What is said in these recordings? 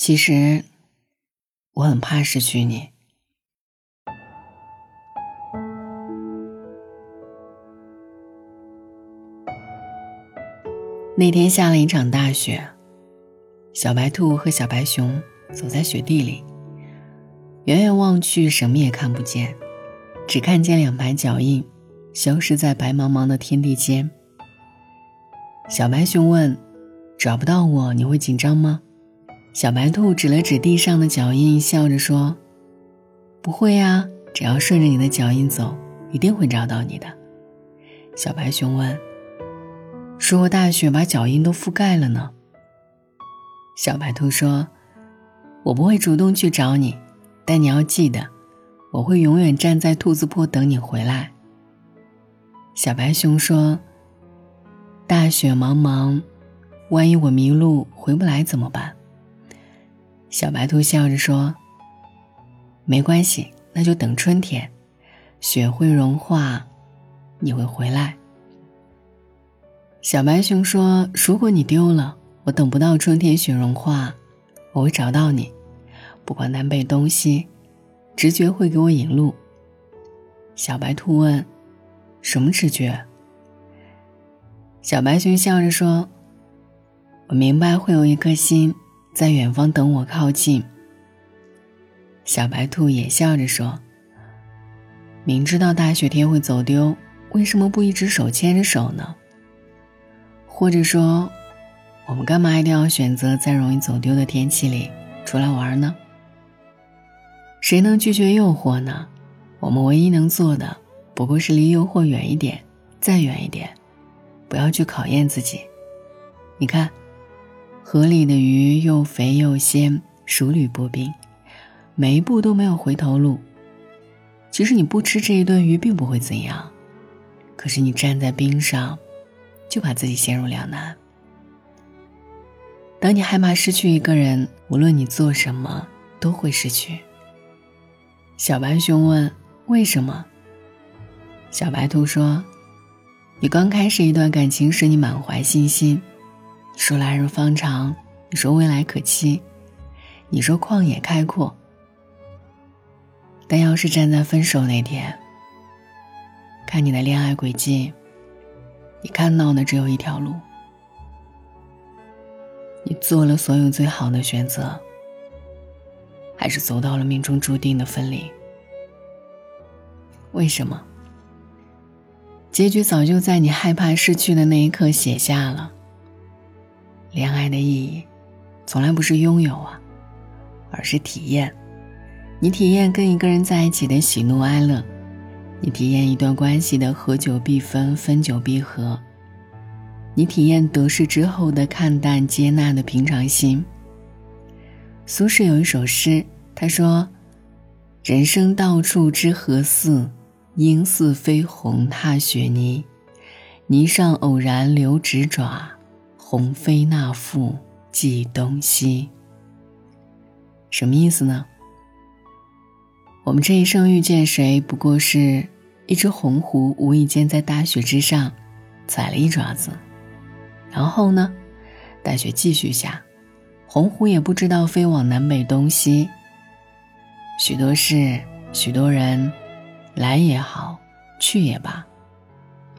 其实，我很怕失去你。那天下了一场大雪，小白兔和小白熊走在雪地里，远远望去什么也看不见，只看见两排脚印消失在白茫茫的天地间。小白熊问：“找不到我，你会紧张吗？”小白兔指了指地上的脚印，笑着说：“不会啊，只要顺着你的脚印走，一定会找到你的。”小白熊问。如果大雪把脚印都覆盖了呢？小白兔说：“我不会主动去找你，但你要记得，我会永远站在兔子坡等你回来。”小白熊说：“大雪茫茫，万一我迷路回不来怎么办？”小白兔笑着说：“没关系，那就等春天，雪会融化，你会回来。”小白熊说：“如果你丢了，我等不到春天雪融化，我会找到你。不管南北东西，直觉会给我引路。”小白兔问：“什么直觉？”小白熊笑着说：“我明白会有一颗心在远方等我靠近。”小白兔也笑着说：“明知道大雪天会走丢，为什么不一直手牵着手呢？”或者说，我们干嘛一定要选择在容易走丢的天气里出来玩呢？谁能拒绝诱惑呢？我们唯一能做的，不过是离诱惑远一点，再远一点，不要去考验自己。你看，河里的鱼又肥又鲜，熟履薄冰，每一步都没有回头路。其实你不吃这一顿鱼并不会怎样，可是你站在冰上。就把自己陷入两难。当你害怕失去一个人，无论你做什么都会失去。小白熊问：“为什么？”小白兔说：“你刚开始一段感情时，你满怀信心，说来日方长，你说未来可期，你说旷野开阔。但要是站在分手那天，看你的恋爱轨迹。”你看到的只有一条路，你做了所有最好的选择，还是走到了命中注定的分离？为什么？结局早就在你害怕失去的那一刻写下了。恋爱的意义，从来不是拥有啊，而是体验。你体验跟一个人在一起的喜怒哀乐。你体验一段关系的合久必分，分久必合。你体验得失之后的看淡、接纳的平常心。苏轼有一首诗，他说：“人生到处知何似？应似飞鸿踏雪泥。泥上偶然留指爪，鸿飞那复计东西。”什么意思呢？我们这一生遇见谁，不过是一只鸿鹄无意间在大雪之上踩了一爪子，然后呢，大雪继续下，鸿鹄也不知道飞往南北东西。许多事，许多人，来也好，去也罢，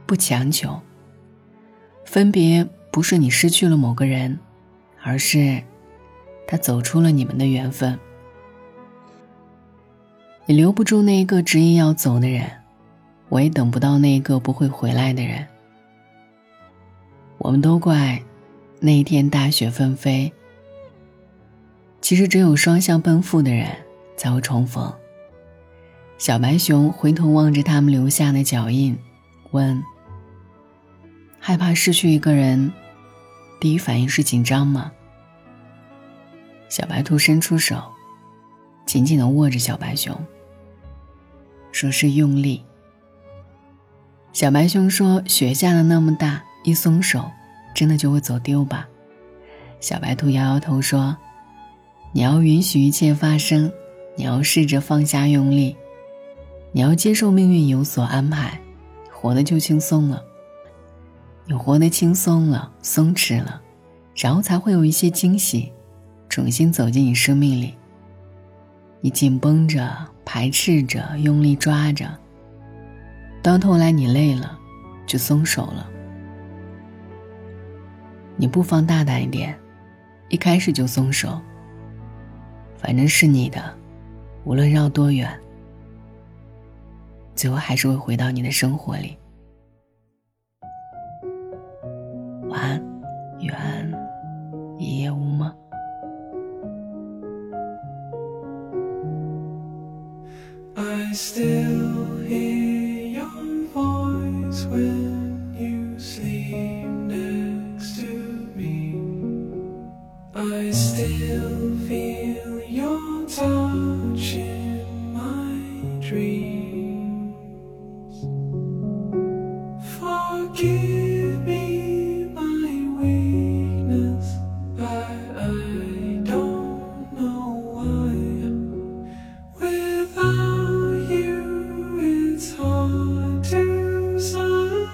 不强求。分别不是你失去了某个人，而是他走出了你们的缘分。你留不住那一个执意要走的人，我也等不到那一个不会回来的人。我们都怪那一天大雪纷飞。其实只有双向奔赴的人才会重逢。小白熊回头望着他们留下的脚印，问：“害怕失去一个人，第一反应是紧张吗？”小白兔伸出手。紧紧的握着小白熊，说是用力。小白熊说：“雪下的那么大，一松手，真的就会走丢吧？”小白兔摇摇头说：“你要允许一切发生，你要试着放下用力，你要接受命运有所安排，活的就轻松了。你活得轻松了，松弛了，然后才会有一些惊喜，重新走进你生命里。你紧绷着，排斥着，用力抓着，到头来你累了，就松手了。你不妨大胆一点，一开始就松手。反正是你的，无论绕多远，最后还是会回到你的生活里。I don't know why. Without you it's hard to slip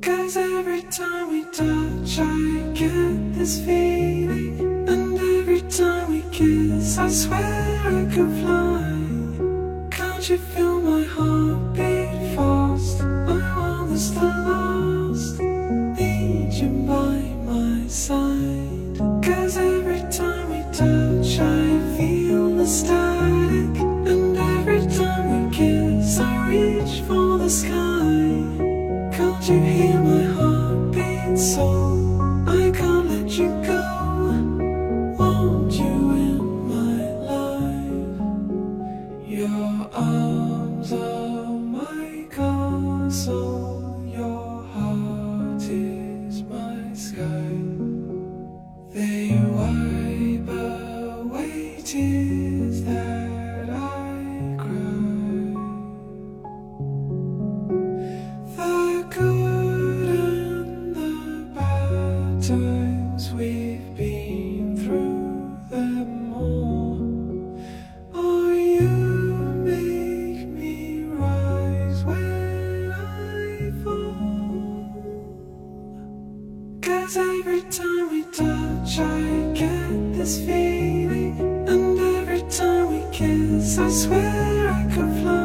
Cause every time we touch I get this feeling. And every time we kiss I swear I could fly. Can't you feel so I can't let you go. times we've been through them all. Oh, you make me rise when I fall. Cause every time we touch, I get this feeling. And every time we kiss, I swear I could fly.